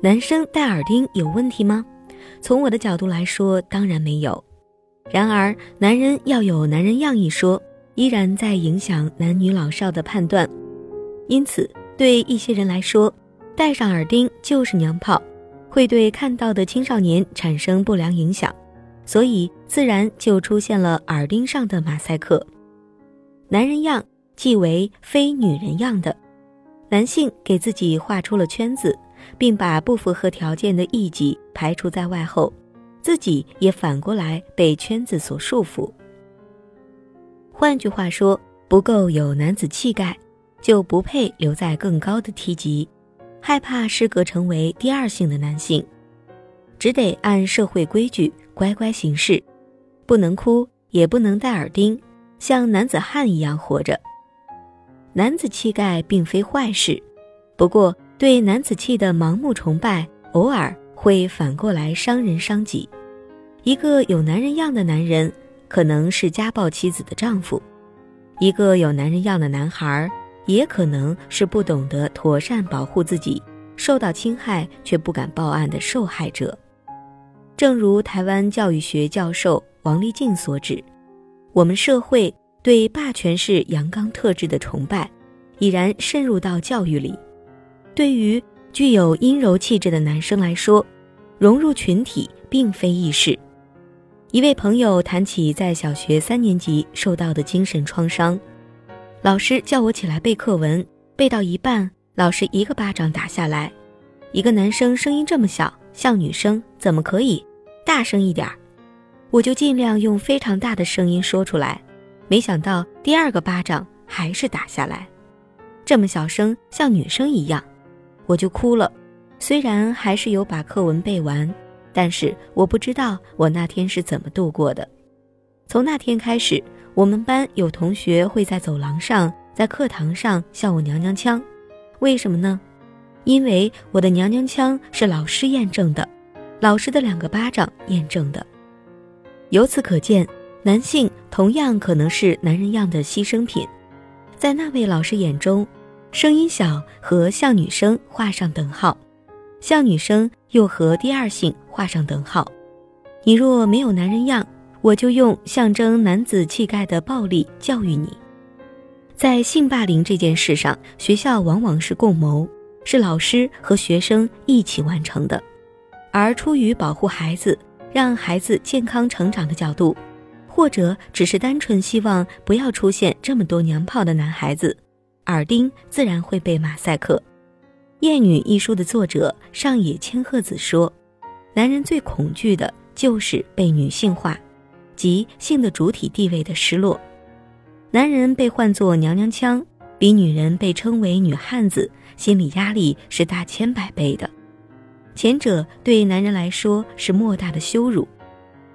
男生戴耳钉有问题吗？从我的角度来说，当然没有。然而，男人要有男人样一说，依然在影响男女老少的判断。因此，对一些人来说，戴上耳钉就是娘炮，会对看到的青少年产生不良影响，所以自然就出现了耳钉上的马赛克。男人样即为非女人样的，男性给自己画出了圈子。并把不符合条件的异己排除在外后，自己也反过来被圈子所束缚。换句话说，不够有男子气概，就不配留在更高的梯级，害怕失格成为第二性的男性，只得按社会规矩乖乖行事，不能哭，也不能戴耳钉，像男子汉一样活着。男子气概并非坏事，不过。对男子气的盲目崇拜，偶尔会反过来伤人伤己。一个有男人样的男人，可能是家暴妻子的丈夫；一个有男人样的男孩，也可能是不懂得妥善保护自己，受到侵害却不敢报案的受害者。正如台湾教育学教授王立静所指，我们社会对霸权式阳刚特质的崇拜，已然渗入到教育里。对于具有阴柔气质的男生来说，融入群体并非易事。一位朋友谈起在小学三年级受到的精神创伤，老师叫我起来背课文，背到一半，老师一个巴掌打下来。一个男生声音这么小，像女生怎么可以？大声一点儿，我就尽量用非常大的声音说出来。没想到第二个巴掌还是打下来，这么小声，像女生一样。我就哭了，虽然还是有把课文背完，但是我不知道我那天是怎么度过的。从那天开始，我们班有同学会在走廊上、在课堂上笑我娘娘腔，为什么呢？因为我的娘娘腔是老师验证的，老师的两个巴掌验证的。由此可见，男性同样可能是男人样的牺牲品，在那位老师眼中。声音小和像女生画上等号，像女生又和第二性画上等号。你若没有男人样，我就用象征男子气概的暴力教育你。在性霸凌这件事上，学校往往是共谋，是老师和学生一起完成的。而出于保护孩子、让孩子健康成长的角度，或者只是单纯希望不要出现这么多娘炮的男孩子。耳钉自然会被马赛克。《厌女》一书的作者上野千鹤子说：“男人最恐惧的就是被女性化，即性的主体地位的失落。男人被唤作娘娘腔，比女人被称为女汉子，心理压力是大千百倍的。前者对男人来说是莫大的羞辱，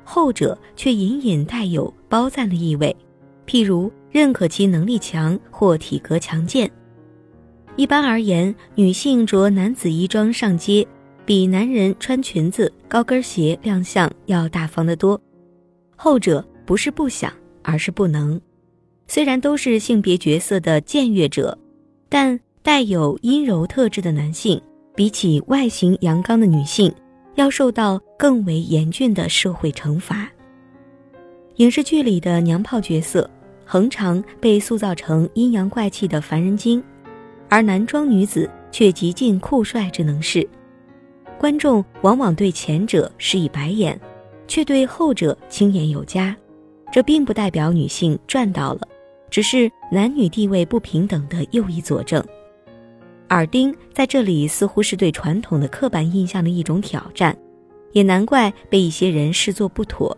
后者却隐隐带有褒赞的意味。譬如。”认可其能力强或体格强健。一般而言，女性着男子衣装上街，比男人穿裙子、高跟鞋亮相要大方得多。后者不是不想，而是不能。虽然都是性别角色的僭越者，但带有阴柔特质的男性，比起外形阳刚的女性，要受到更为严峻的社会惩罚。影视剧里的娘炮角色。恒常被塑造成阴阳怪气的凡人精，而男装女子却极尽酷帅之能事。观众往往对前者施以白眼，却对后者青眼有加。这并不代表女性赚到了，只是男女地位不平等的又一佐证。耳钉在这里似乎是对传统的刻板印象的一种挑战，也难怪被一些人视作不妥。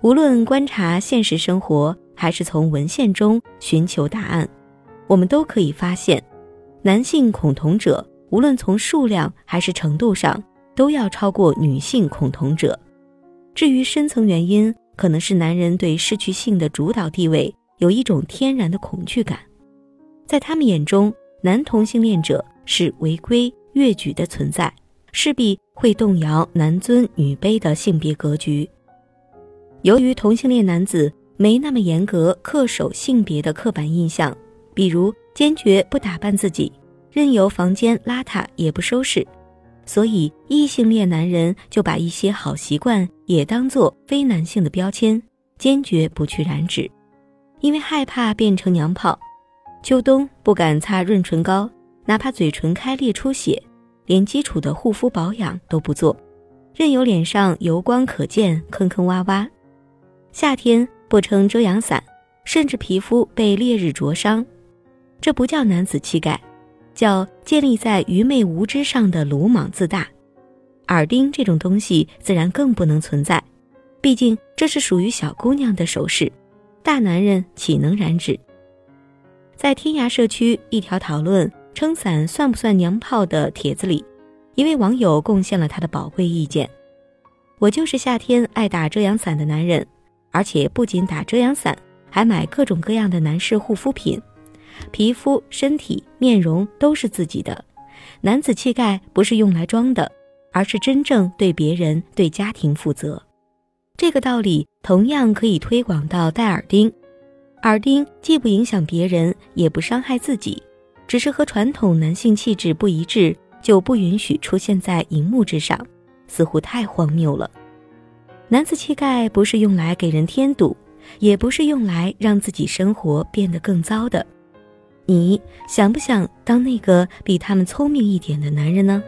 无论观察现实生活。还是从文献中寻求答案，我们都可以发现，男性恐同者无论从数量还是程度上，都要超过女性恐同者。至于深层原因，可能是男人对失去性的主导地位有一种天然的恐惧感，在他们眼中，男同性恋者是违规越矩的存在，势必会动摇男尊女卑的性别格局。由于同性恋男子。没那么严格恪守性别的刻板印象，比如坚决不打扮自己，任由房间邋遢也不收拾，所以异性恋男人就把一些好习惯也当做非男性的标签，坚决不去染指，因为害怕变成娘炮。秋冬不敢擦润唇膏，哪怕嘴唇开裂出血，连基础的护肤保养都不做，任由脸上油光可见，坑坑洼洼。夏天不撑遮阳伞，甚至皮肤被烈日灼伤，这不叫男子气概，叫建立在愚昧无知上的鲁莽自大。耳钉这种东西自然更不能存在，毕竟这是属于小姑娘的首饰，大男人岂能染指？在天涯社区一条讨论撑伞算不算娘炮的帖子里，一位网友贡献了他的宝贵意见：“我就是夏天爱打遮阳伞的男人，而且不仅打遮阳伞，还买各种各样的男士护肤品。皮肤、身体、面容都是自己的，男子气概不是用来装的，而是真正对别人、对家庭负责。这个道理同样可以推广到戴耳钉。”耳钉既不影响别人，也不伤害自己，只是和传统男性气质不一致，就不允许出现在荧幕之上，似乎太荒谬了。男子气概不是用来给人添堵，也不是用来让自己生活变得更糟的。你想不想当那个比他们聪明一点的男人呢？